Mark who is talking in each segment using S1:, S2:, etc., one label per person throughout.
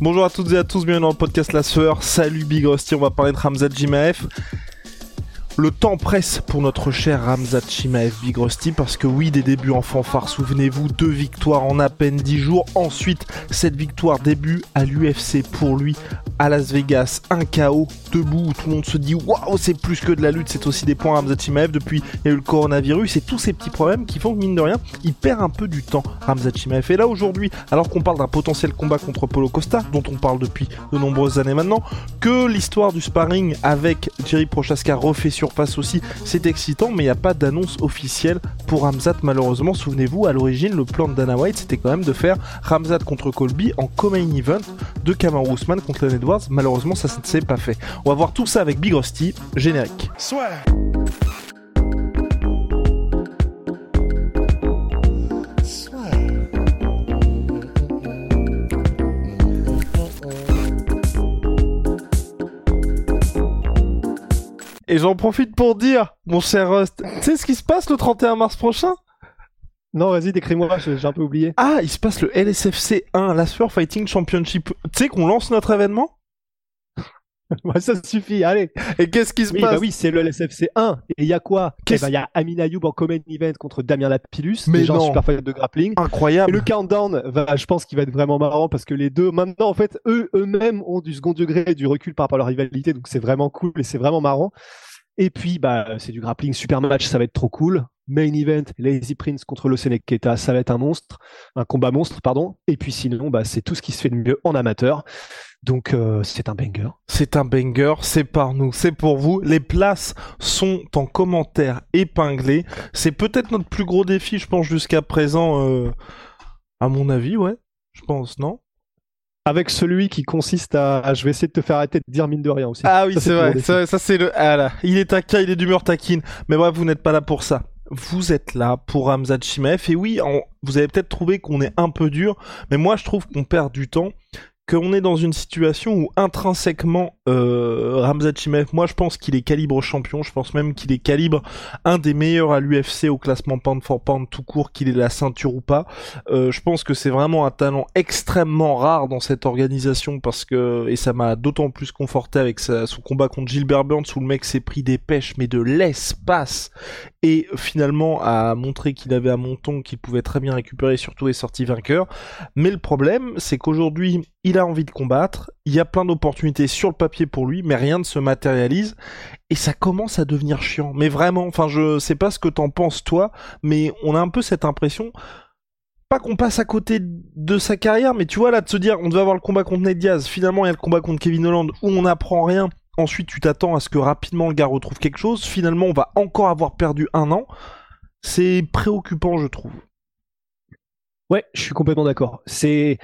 S1: Bonjour à toutes et à tous, bienvenue dans le podcast La Sueur. Salut Big Rusty, on va parler de Ramzat Jimaef. Le temps presse pour notre cher Ramzat Chimaev Big Rusty parce que oui, des débuts en fanfare, souvenez-vous, deux victoires en à peine dix jours. Ensuite, cette victoire début à l'UFC pour lui à Las Vegas, un chaos debout où tout le monde se dit waouh, c'est plus que de la lutte, c'est aussi des points Ramzat Chimaev. Depuis, il y a eu le coronavirus et tous ces petits problèmes qui font que mine de rien, il perd un peu du temps Ramzat Chimaev. Et là aujourd'hui, alors qu'on parle d'un potentiel combat contre Polo Costa, dont on parle depuis de nombreuses années maintenant, que l'histoire du sparring avec Jerry Prochaska refait sur face aussi, c'est excitant, mais il n'y a pas d'annonce officielle pour Ramzat malheureusement. Souvenez-vous, à l'origine, le plan de Dana White, c'était quand même de faire Ramzat contre Colby en co-main event de Usman contre Len Edwards. Malheureusement, ça ne s'est pas fait. On va voir tout ça avec Big Rusty, générique. Et j'en profite pour dire, mon cher Rust, tu sais ce qui se passe le 31 mars prochain?
S2: Non, vas-y, décris-moi, j'ai un peu oublié.
S1: Ah, il se passe le LSFC 1, la Sphere Fighting Championship. Tu sais qu'on lance notre événement?
S2: ça suffit, allez.
S1: Et qu'est-ce qui se
S2: Oui,
S1: passe
S2: bah oui, c'est le LSFC 1. Et il y a quoi? Eh ben, Il y a Amin Ayoub en Common Event contre Damien Lapillus,
S1: Mais
S2: déjà super fight de grappling. Et
S1: Incroyable.
S2: le countdown, va, je pense qu'il va être vraiment marrant parce que les deux, maintenant, en fait, eux, eux-mêmes ont du second degré et du recul par rapport à leur rivalité, donc c'est vraiment cool et c'est vraiment marrant. Et puis, bah, c'est du grappling, super match, ça va être trop cool. Main event, Lazy Prince contre Losene Keta, ça va être un monstre, un combat monstre, pardon. Et puis sinon, bah, c'est tout ce qui se fait de mieux en amateur. Donc, euh, c'est un banger.
S1: C'est un banger, c'est par nous, c'est pour vous. Les places sont en commentaire épinglés. C'est peut-être notre plus gros défi, je pense, jusqu'à présent. euh, À mon avis, ouais. Je pense, non?
S2: Avec celui qui consiste à, à- je vais essayer de te faire arrêter de dire mine de rien aussi.
S1: Ah oui, c'est vrai. Ça, ça, c'est le. Ah là, il est taquin, il est d'humeur taquine. Mais bref, vous n'êtes pas là pour ça. Vous êtes là pour Ramzat Chimaev. Et oui, vous avez peut-être trouvé qu'on est un peu dur, mais moi je trouve qu'on perd du temps. Qu'on est dans une situation où intrinsèquement euh, Ramzat Chimaev, moi je pense qu'il est calibre champion, je pense même qu'il est calibre un des meilleurs à l'UFC au classement pound for pound tout court, qu'il ait la ceinture ou pas. Euh, je pense que c'est vraiment un talent extrêmement rare dans cette organisation parce que et ça m'a d'autant plus conforté avec sa- son combat contre Gilbert Burns où le mec s'est pris des pêches mais de l'espace et finalement a montré qu'il avait un monton qu'il pouvait très bien récupérer surtout est sorti vainqueur. Mais le problème c'est qu'aujourd'hui il envie de combattre, il y a plein d'opportunités sur le papier pour lui mais rien ne se matérialise et ça commence à devenir chiant. Mais vraiment, enfin je sais pas ce que t'en penses toi, mais on a un peu cette impression pas qu'on passe à côté de sa carrière, mais tu vois là de se dire on devait avoir le combat contre Ned Diaz, finalement il y a le combat contre Kevin Holland où on n'apprend rien. Ensuite tu t'attends à ce que rapidement le gars retrouve quelque chose. Finalement on va encore avoir perdu un an. C'est préoccupant je trouve.
S2: Ouais, je suis complètement d'accord. C'est,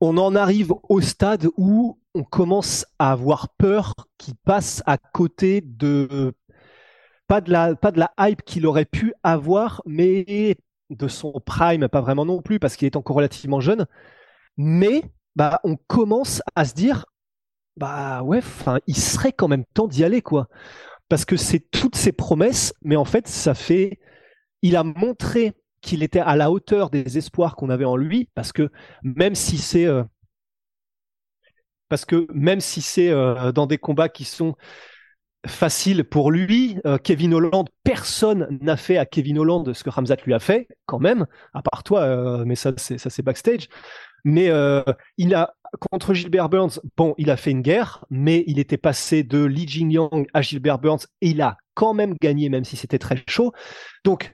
S2: on en arrive au stade où on commence à avoir peur qu'il passe à côté de pas de la pas de la hype qu'il aurait pu avoir, mais de son prime, pas vraiment non plus parce qu'il est encore relativement jeune. Mais bah, on commence à se dire, bah ouais, enfin, il serait quand même temps d'y aller quoi, parce que c'est toutes ces promesses, mais en fait, ça fait, il a montré qu'il était à la hauteur des espoirs qu'on avait en lui, parce que même si c'est euh, parce que même si c'est euh, dans des combats qui sont faciles pour lui, euh, Kevin Holland, personne n'a fait à Kevin Holland ce que Ramzat lui a fait, quand même, à part toi, mais ça c'est ça c'est backstage. Mais il a contre Gilbert Burns, bon, il a fait une guerre, mais il était passé de Li Jingliang à Gilbert Burns et il a quand même gagné, même si c'était très chaud. Donc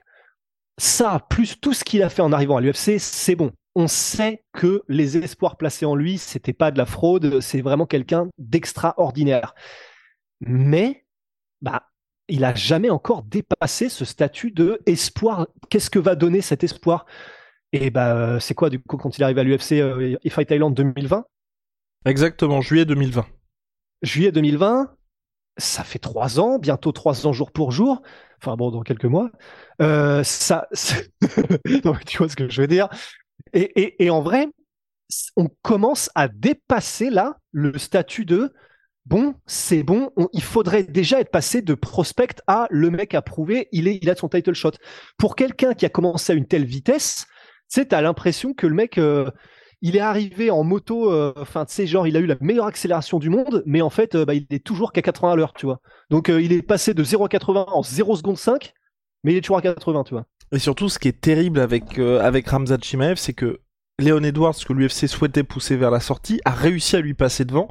S2: ça, plus tout ce qu'il a fait en arrivant à l'UFC, c'est bon. On sait que les espoirs placés en lui, c'était pas de la fraude, c'est vraiment quelqu'un d'extraordinaire. Mais, bah, il a jamais encore dépassé ce statut de espoir. Qu'est-ce que va donner cet espoir? Et bah, c'est quoi du coup quand il arrive à l'UFC euh, Fight Thailand 2020
S1: Exactement, juillet 2020.
S2: Juillet 2020, ça fait trois ans, bientôt trois ans jour pour jour. Enfin bon, dans quelques mois. Euh, ça, tu vois ce que je veux dire. Et, en vrai, on commence à dépasser là le statut de bon, c'est bon, il faudrait déjà être passé de prospect à le mec approuvé, il, est, il a son title shot. Pour quelqu'un qui a commencé à une telle vitesse, tu sais, t'as l'impression que le mec, euh, il est arrivé en moto, euh, enfin, tu sais, genre, il a eu la meilleure accélération du monde, mais en fait, euh, bah, il est toujours qu'à 80 à l'heure, tu vois. Donc, il est passé de 0 à 80 en 0 seconde 5, mais il est toujours à 80, tu vois.
S1: Et surtout, ce qui est terrible avec, avec Ramzat Chimaev, c'est que Léon Edwards, que l'UFC souhaitait pousser vers la sortie, a réussi à lui passer devant.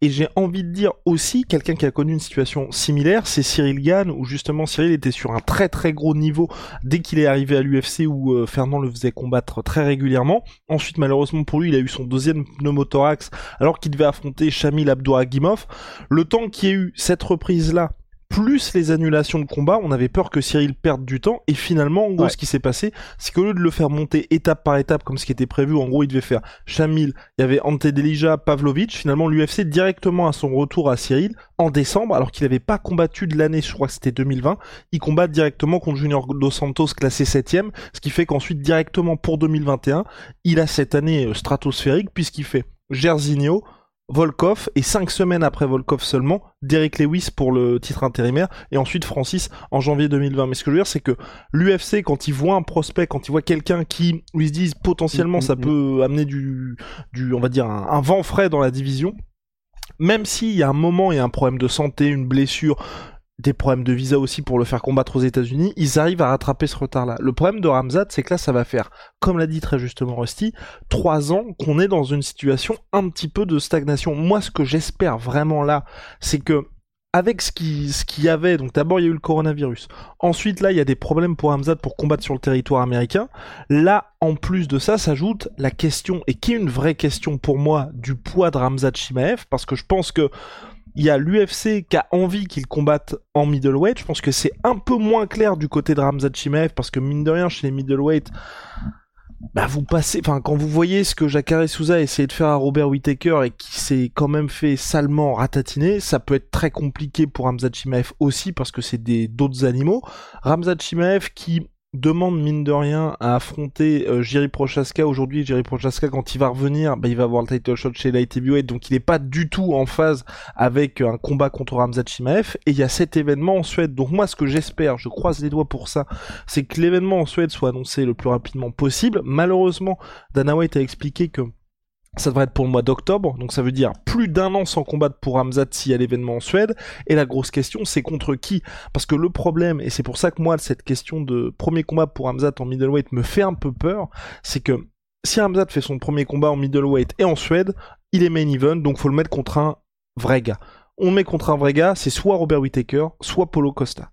S1: Et j'ai envie de dire aussi, quelqu'un qui a connu une situation similaire, c'est Cyril Gann, où justement Cyril était sur un très très gros niveau dès qu'il est arrivé à l'UFC, où euh, Fernand le faisait combattre très régulièrement. Ensuite, malheureusement pour lui, il a eu son deuxième pneumothorax, alors qu'il devait affronter Shamil Abdouragimov. Le temps qu'il y ait eu cette reprise-là, plus les annulations de combat, on avait peur que Cyril perde du temps, et finalement, en gros, ce qui s'est passé, c'est qu'au lieu de le faire monter étape par étape, comme ce qui était prévu, en gros, il devait faire Chamil, il y avait Ante Delija, Pavlovic, finalement, l'UFC, directement à son retour à Cyril, en décembre, alors qu'il n'avait pas combattu de l'année, je crois que c'était 2020, il combat directement contre Junior Dos Santos, classé 7 ce qui fait qu'ensuite, directement pour 2021, il a cette année euh, stratosphérique, puisqu'il fait Gersigno, Volkov et cinq semaines après Volkov seulement, Derek Lewis pour le titre intérimaire et ensuite Francis en janvier 2020. Mais ce que je veux dire, c'est que l'UFC, quand il voit un prospect, quand il voit quelqu'un qui lui se dit potentiellement ça mm, mm, mm. peut amener du, du on va dire un vent frais dans la division, même s'il y a un moment et un problème de santé, une blessure, des problèmes de visa aussi pour le faire combattre aux États-Unis, ils arrivent à rattraper ce retard-là. Le problème de Ramzat, c'est que là, ça va faire, comme l'a dit très justement Rusty, trois ans qu'on est dans une situation un petit peu de stagnation. Moi, ce que j'espère vraiment là, c'est que avec ce qui ce qu'il y avait, donc d'abord il y a eu le coronavirus. Ensuite là il y a des problèmes pour Ramzat pour combattre sur le territoire américain. Là en plus de ça s'ajoute la question et qui est une vraie question pour moi du poids de Ramzat Shimaev parce que je pense que il y a l'UFC qui a envie qu'il combatte en middleweight. Je pense que c'est un peu moins clair du côté de Ramzat Chimaev parce que mine de rien chez les middleweight, bah vous passez, enfin quand vous voyez ce que Jacare Souza a essayé de faire à Robert Whittaker et qui s'est quand même fait salement ratatiner, ça peut être très compliqué pour Ramzat Chimaev aussi parce que c'est des d'autres animaux. Ramzat Chimaev qui demande mine de rien à affronter euh, Jiri Prochaska. Aujourd'hui Jiri Prochaska quand il va revenir bah, il va avoir le title shot chez Light Heavyweight. Donc il n'est pas du tout en phase avec un combat contre Ramzat et il y a cet événement en Suède. Donc moi ce que j'espère je croise les doigts pour ça c'est que l'événement en Suède soit annoncé le plus rapidement possible. Malheureusement Dana White a expliqué que ça devrait être pour le mois d'octobre, donc ça veut dire plus d'un an sans combattre pour Hamzat s'il y a l'événement en Suède. Et la grosse question, c'est contre qui? Parce que le problème, et c'est pour ça que moi, cette question de premier combat pour Hamzat en middleweight me fait un peu peur, c'est que si Hamzat fait son premier combat en middleweight et en Suède, il est main event, donc faut le mettre contre un vrai gars. On met contre un vrai gars, c'est soit Robert Whittaker, soit Polo Costa.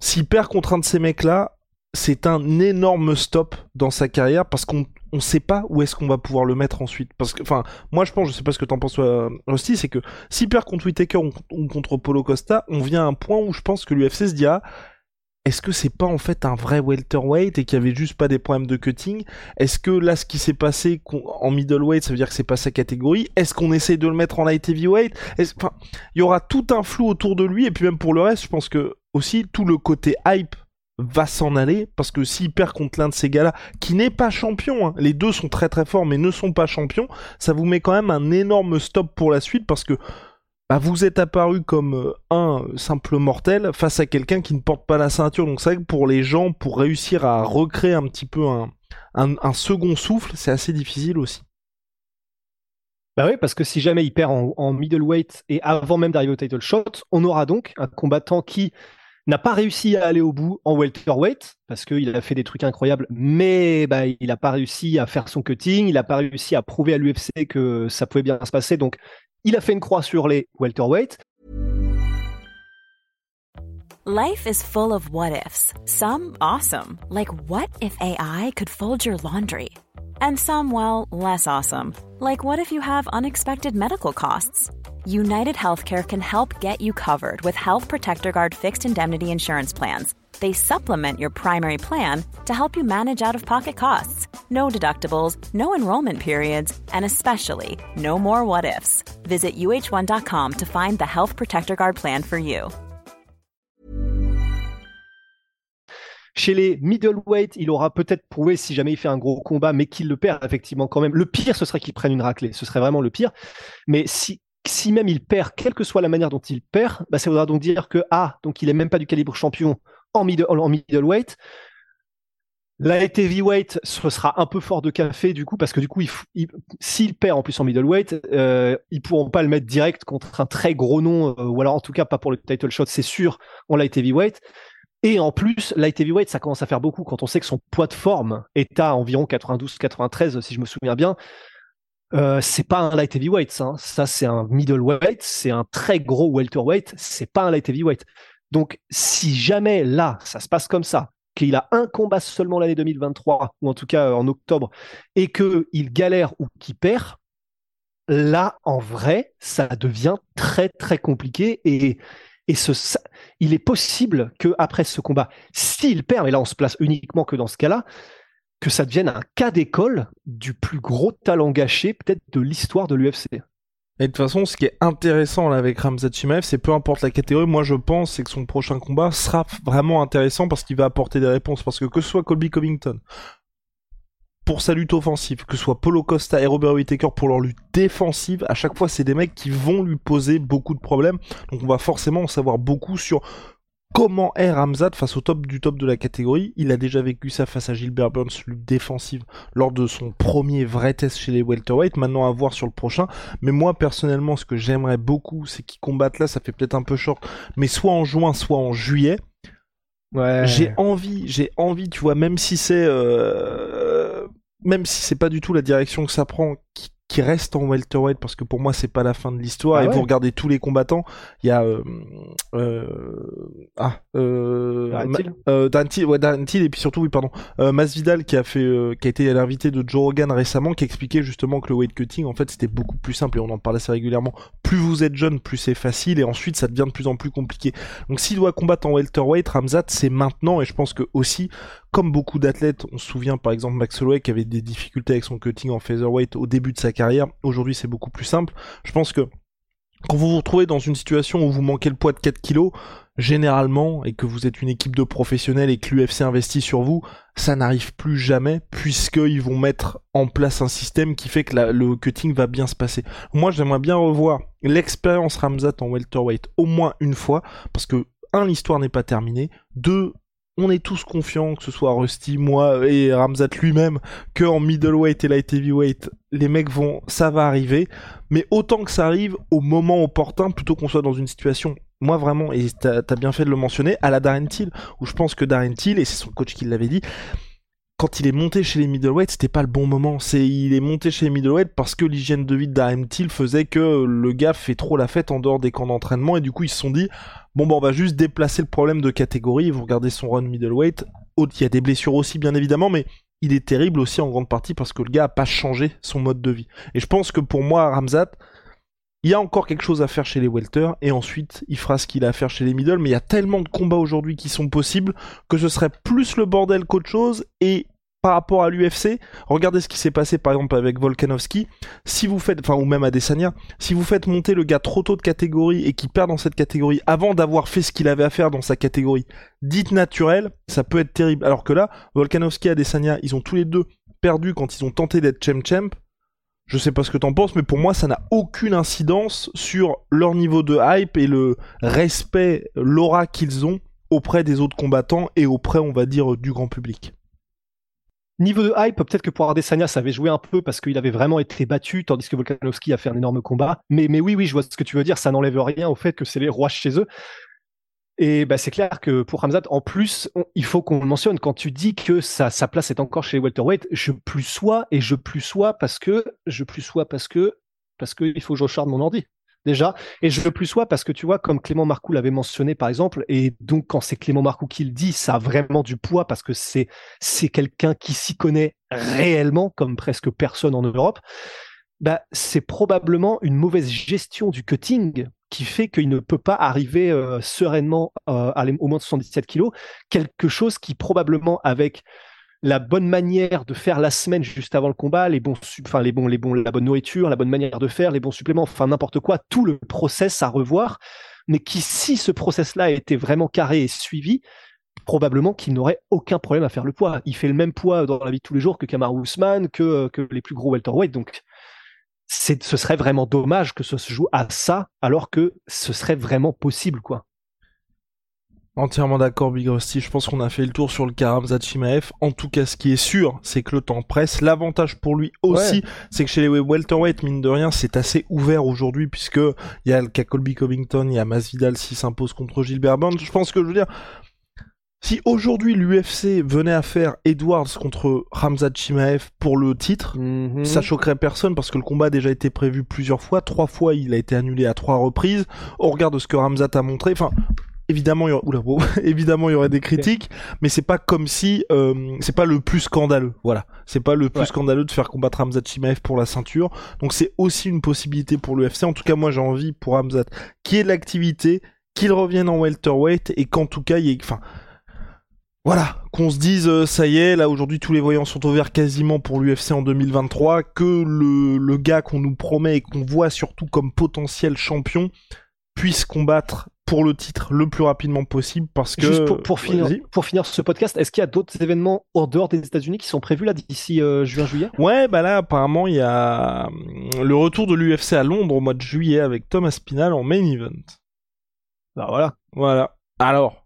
S1: S'il perd contre un de ces mecs-là, c'est un énorme stop dans sa carrière parce qu'on on sait pas où est-ce qu'on va pouvoir le mettre ensuite. Parce que, enfin, moi je pense, je sais pas ce que t'en penses, euh, Rusty, c'est que si perd contre Whitaker ou, contre Polo Costa, on vient à un point où je pense que l'UFC se dit ah, est-ce que c'est pas en fait un vrai welterweight et qu'il y avait juste pas des problèmes de cutting? Est-ce que là, ce qui s'est passé en middleweight, ça veut dire que c'est pas sa catégorie? Est-ce qu'on essaie de le mettre en light heavyweight? Enfin, il y aura tout un flou autour de lui et puis même pour le reste, je pense que aussi tout le côté hype va s'en aller parce que s'il perd contre l'un de ces gars-là qui n'est pas champion, hein, les deux sont très très forts mais ne sont pas champions, ça vous met quand même un énorme stop pour la suite parce que bah, vous êtes apparu comme euh, un simple mortel face à quelqu'un qui ne porte pas la ceinture. Donc c'est vrai que pour les gens, pour réussir à recréer un petit peu un, second souffle, c'est assez difficile aussi.
S2: Bah oui, parce que si jamais il perd en middleweight et avant même d'arriver au title shot, on aura donc un combattant qui n'a pas réussi à aller au bout en welterweight parce qu'il a fait des trucs incroyables, mais bah, il n'a pas réussi à faire son cutting, il n'a pas réussi à prouver à l'UFC que ça pouvait bien se passer. Donc, il a fait une croix sur les welterweight.
S3: Life is full of what ifs. Some awesome, like what if AI could fold your laundry? And some, well, less awesome, like what if you have unexpected medical costs? United Healthcare can help get you covered with Health Protector Guard fixed indemnity insurance plans They supplement your primary plan to help you manage out of pocket costs. No deductibles, no enrollment periods, and especially no more what ifs. Visit uh1.com to find the Health Protector Guard plan for you.
S2: Chez les middleweight, il aura peut-être prouvé si jamais il fait un gros combat, mais qu'il le perd effectivement quand même. Le pire, ce serait qu'il prenne une raclée. Ce serait vraiment le pire. Mais si, si même il perd, quelle que soit la manière dont il perd, bah, ça voudra donc dire que, ah, donc il est même pas du calibre champion en, middle, middleweight. Light heavyweight, ce sera un peu fort de café du coup, parce que du coup, s'il perd en plus en middleweight, euh, ils pourront pas le mettre direct contre un très gros nom, euh, ou alors en tout cas pas pour le title shot, c'est sûr, en light heavyweight. Et en plus, light heavyweight, ça commence à faire beaucoup quand on sait que son poids de forme est à environ 92-93, si je me souviens bien. Euh, c'est pas un light heavyweight, ça. Hein. Ça, c'est un middleweight, c'est un très gros welterweight, c'est pas un light heavyweight. Donc, si jamais là, ça se passe comme ça, qu'il a un combat seulement l'année 2023, ou en tout cas en octobre, et qu'il galère ou qu'il perd, là, en vrai, ça devient très, très compliqué. Et et ce, il est possible que après ce combat, s'il perd, et là on se place uniquement que dans ce cas-là, que ça devienne un cas d'école du plus gros talent gâché peut-être de l'histoire de l'UFC.
S1: Et de toute façon, ce qui est intéressant avec Ramzat Chimaev, c'est peu importe la catégorie, moi je pense c'est que son prochain combat sera vraiment intéressant parce qu'il va apporter des réponses. Parce que que ce soit Colby Covington, pour sa lutte offensive, que ce soit Polo Costa et Robert Whittaker pour leur lutte défensive, à chaque fois c'est des mecs qui vont lui poser beaucoup de problèmes. Donc on va forcément en savoir beaucoup sur comment est Ramzat face au top du top de la catégorie. Il a déjà vécu ça face à Gilbert Burns, lutte défensive, lors de son premier vrai test chez les welterweight. Maintenant à voir sur le prochain. Mais moi personnellement, ce que j'aimerais beaucoup, c'est qu'ils combattent là. Ça fait peut-être un peu short, mais soit en juin, soit en juillet. Ouais. J'ai envie, j'ai envie, tu vois, même si c'est, euh, même si c'est pas du tout la direction que ça prend, qui, qui reste en welterweight parce que pour moi c'est pas la fin de l'histoire. Ah et vous regardez tous les combattants il y a euh, euh, ah euh, euh Dantil ouais Dantil et puis surtout oui pardon euh, Masvidal qui a fait euh, qui a été l'invité de Joe Rogan récemment qui expliquait justement que le weight cutting en fait c'était beaucoup plus simple et on en parle assez régulièrement. Plus vous êtes jeune plus c'est facile et ensuite ça devient de plus en plus compliqué. Donc s'il doit combattre en welterweight Ramzat c'est maintenant et je pense que aussi comme beaucoup d'athlètes, on se souvient par exemple Max Holloway qui avait des difficultés avec son cutting en featherweight au début de sa carrière. Aujourd'hui, c'est beaucoup plus simple. Je pense que quand vous vous retrouvez dans une situation où vous manquez le poids de 4 kilos, généralement, et que vous êtes une équipe de professionnels et que l'UFC investit sur vous, ça n'arrive plus jamais, puisqu'ils vont mettre en place un système qui fait que le cutting va bien se passer. Moi, j'aimerais bien revoir l'expérience Ramzat en welterweight au moins une fois, parce que, un, l'histoire n'est pas terminée, deux, on est tous confiants, que ce soit Rusty, moi et Ramzat lui-même, que en middleweight et light heavyweight, les mecs vont, ça va arriver. Mais autant que ça arrive au moment opportun, plutôt qu'on soit dans une situation, moi vraiment, et t'as as bien fait de le mentionner, à la Darren Till, où je pense que Darren Till, et c'est son coach qui l'avait dit, quand il est monté chez les middleweight, c'était pas le bon moment. C'est il est monté chez les middleweight parce que l'hygiène de vie Till faisait que le gars fait trop la fête en dehors des camps d'entraînement et du coup ils se sont dit bon bah on va juste déplacer le problème de catégorie. Vous regardez son run middleweight, il y a des blessures aussi bien évidemment, mais il est terrible aussi en grande partie parce que le gars a pas changé son mode de vie. Et je pense que pour moi Ramzat, il y a encore quelque chose à faire chez les welter et ensuite il fera ce qu'il a à faire chez les middle mais il y a tellement de combats aujourd'hui qui sont possibles que ce serait plus le bordel qu'autre chose et par rapport à l'UFC, regardez ce qui s'est passé par exemple avec Volkanovski. Si vous faites, enfin ou même Adesanya, si vous faites monter le gars trop tôt de catégorie et qui perd dans cette catégorie avant d'avoir fait ce qu'il avait à faire dans sa catégorie dite naturelle, ça peut être terrible. Alors que là, Volkanovski et Adesanya, ils ont tous les deux perdu quand ils ont tenté d'être champ champ. Je sais pas ce que t'en penses, mais pour moi, ça n'a aucune incidence sur leur niveau de hype et le respect, l'aura qu'ils ont auprès des autres combattants et auprès, on va dire, du grand public.
S2: Niveau de hype, peut-être que pour Adesanya, ça avait joué un peu parce qu'il avait vraiment été battu, tandis que Volkanovski a fait un énorme combat. Mais, oui, oui, je vois ce que tu veux dire. Ça n'enlève rien au fait que c'est les rois chez eux. Et bah, c'est clair que pour Hamzat, en plus, il faut qu'on le mentionne. Quand tu dis que sa, place est encore chez les welterweight, je plus sois et je plus sois parce que je plus sois parce que parce que il faut que je mon ordi déjà. Et je veux plus sois parce que tu vois, comme Clément Marcoux l'avait mentionné par exemple, et donc quand c'est Clément Marcoux qui le dit, ça a vraiment du poids parce que c'est c'est quelqu'un qui s'y connaît réellement, comme presque personne en Europe. Bah, c'est probablement une mauvaise gestion du cutting qui fait qu'il ne peut pas arriver euh, sereinement euh, à au moins de 77 kilos. Quelque chose qui probablement avec la bonne manière de faire la semaine juste avant le combat, les bons, enfin les bons, les bons, la bonne nourriture, la bonne manière de faire, les bons suppléments, enfin n'importe quoi, tout le process à revoir, mais qui si ce process-là était vraiment carré et suivi, probablement qu'il n'aurait aucun problème à faire le poids. Il fait le même poids dans la vie de tous les jours que Kamaru Usman, que, que les plus gros welterweight, donc ce serait vraiment dommage que ce se joue à ça, alors que ce serait vraiment possible, quoi.
S1: Entièrement d'accord, Big Rusty. Je pense qu'on a fait le tour sur le cas Chimaev. En tout cas, ce qui est sûr, c'est que le temps presse. L'avantage pour lui aussi, c'est que chez les welterweight, mine de rien, c'est assez ouvert aujourd'hui, puisque il y a le cas Colby Covington, il y a Masvidal s'il s'impose contre Gilbert Burns. Je pense que, je veux dire, si aujourd'hui l'UFC venait à faire Edwards contre Ramzat Chimaev pour le titre, mhm. ça choquerait personne parce que le combat a déjà été prévu plusieurs fois. Trois fois, il a été annulé à trois reprises. Au regard de ce que Ramzat a montré, enfin, évidemment, il y aurait, évidemment, il y aurait des critiques, mais c'est pas comme si, euh, c'est pas le plus scandaleux. Voilà, c'est pas le plus scandaleux de faire combattre Ramzat Chimaev pour la ceinture. Donc c'est aussi une possibilité pour l'UFC. En tout cas, moi, j'ai envie pour Ramzat qu'il y ait de l'activité, qu'il revienne en welterweight et qu'en tout cas, il y ait, enfin voilà, qu'on se dise euh, ça y est, là aujourd'hui tous les voyants sont ouverts quasiment pour l'UFC en 2023, que le, le gars qu'on nous promet et qu'on voit surtout comme potentiel champion puisse combattre pour le titre le plus rapidement possible parce que
S2: juste pour, finir pour finir ce podcast est-ce qu'il y a d'autres événements hors dehors des États-Unis qui sont prévus là d'ici euh, juin juillet?
S1: Ouais bah là apparemment il y a hum, le retour de l'UFC à Londres au mois de juillet avec Thomas Spinal en main event.
S2: Bah voilà.
S1: Voilà. Alors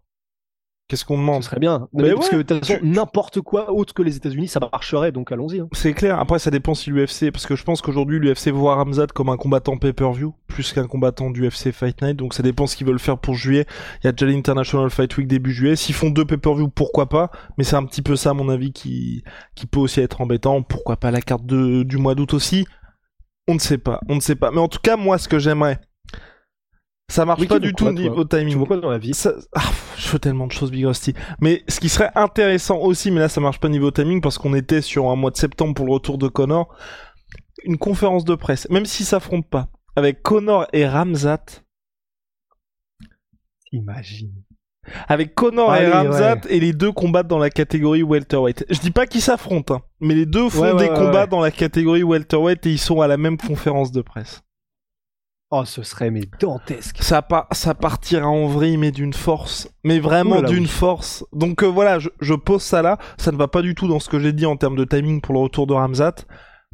S1: Qu'est-ce qu'on demande
S2: Ce serait bien. Mais parce que de toute façon, n'importe quoi autre que les États-Unis, ça marcherait, donc allons-y. Hein.
S1: C'est clair. Après, ça dépend si l'UFC, parce que je pense qu'aujourd'hui, l'UFC voit Ramzad comme un combattant pay-per-view, plus qu'un combattant du UFC Fight Night. Donc ça dépend ce qu'ils veulent faire pour juillet. Il y a déjà l'International Fight Week début juillet. S'ils font deux pay-per-view, pourquoi pas? Mais c'est un petit peu ça, à mon avis, qui qui peut aussi être embêtant. Pourquoi pas la carte de... du mois d'août aussi? On ne sait pas. On ne sait pas. Mais en tout cas, moi, ce que j'aimerais, ça marche pas du tout niveau timing.
S2: Dans la vie
S1: ah, Je fais tellement de choses, Big Rusty. Mais ce qui serait intéressant aussi, mais là ça marche pas niveau timing parce qu'on était sur un mois de septembre pour le retour de Connor, une conférence de presse, même si ça s'affrontent pas, avec Connor et Ramzat.
S2: Imagine.
S1: Avec Connor et Ramzat et les deux combattent dans la catégorie welterweight. Je dis pas qu'ils s'affrontent, hein, mais les deux font des combats dans la catégorie welterweight et ils sont à la même conférence de presse.
S2: Oh, ce serait mais dantesque.
S1: Ça, ça partira en vrille, mais d'une force. Mais vraiment d'une force. Donc euh, voilà, je, pose ça là. Ça ne va pas du tout dans ce que j'ai dit en termes de timing pour le retour de Ramzat.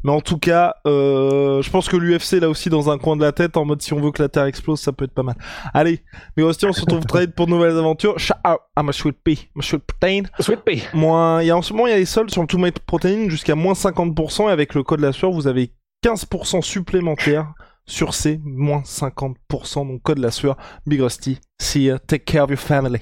S1: Mais en tout cas, euh, je pense que l'UFC là aussi dans un coin de la tête, en mode si on veut que la Terre explose, ça peut être pas mal. Allez, mais aussi on se retrouve très vite pour de nouvelles aventures. Ciao à ma sweet pea, ma sweet protein.
S2: Sweet pea.
S1: Moins, il y a en ce moment il y a les soldes sur le Two Protein jusqu'à moins 50% et avec le code la sueur vous avez 15% supplémentaire sur ces moins 50%, donc code la sueur. Big Rusty, see ya, take care of your family.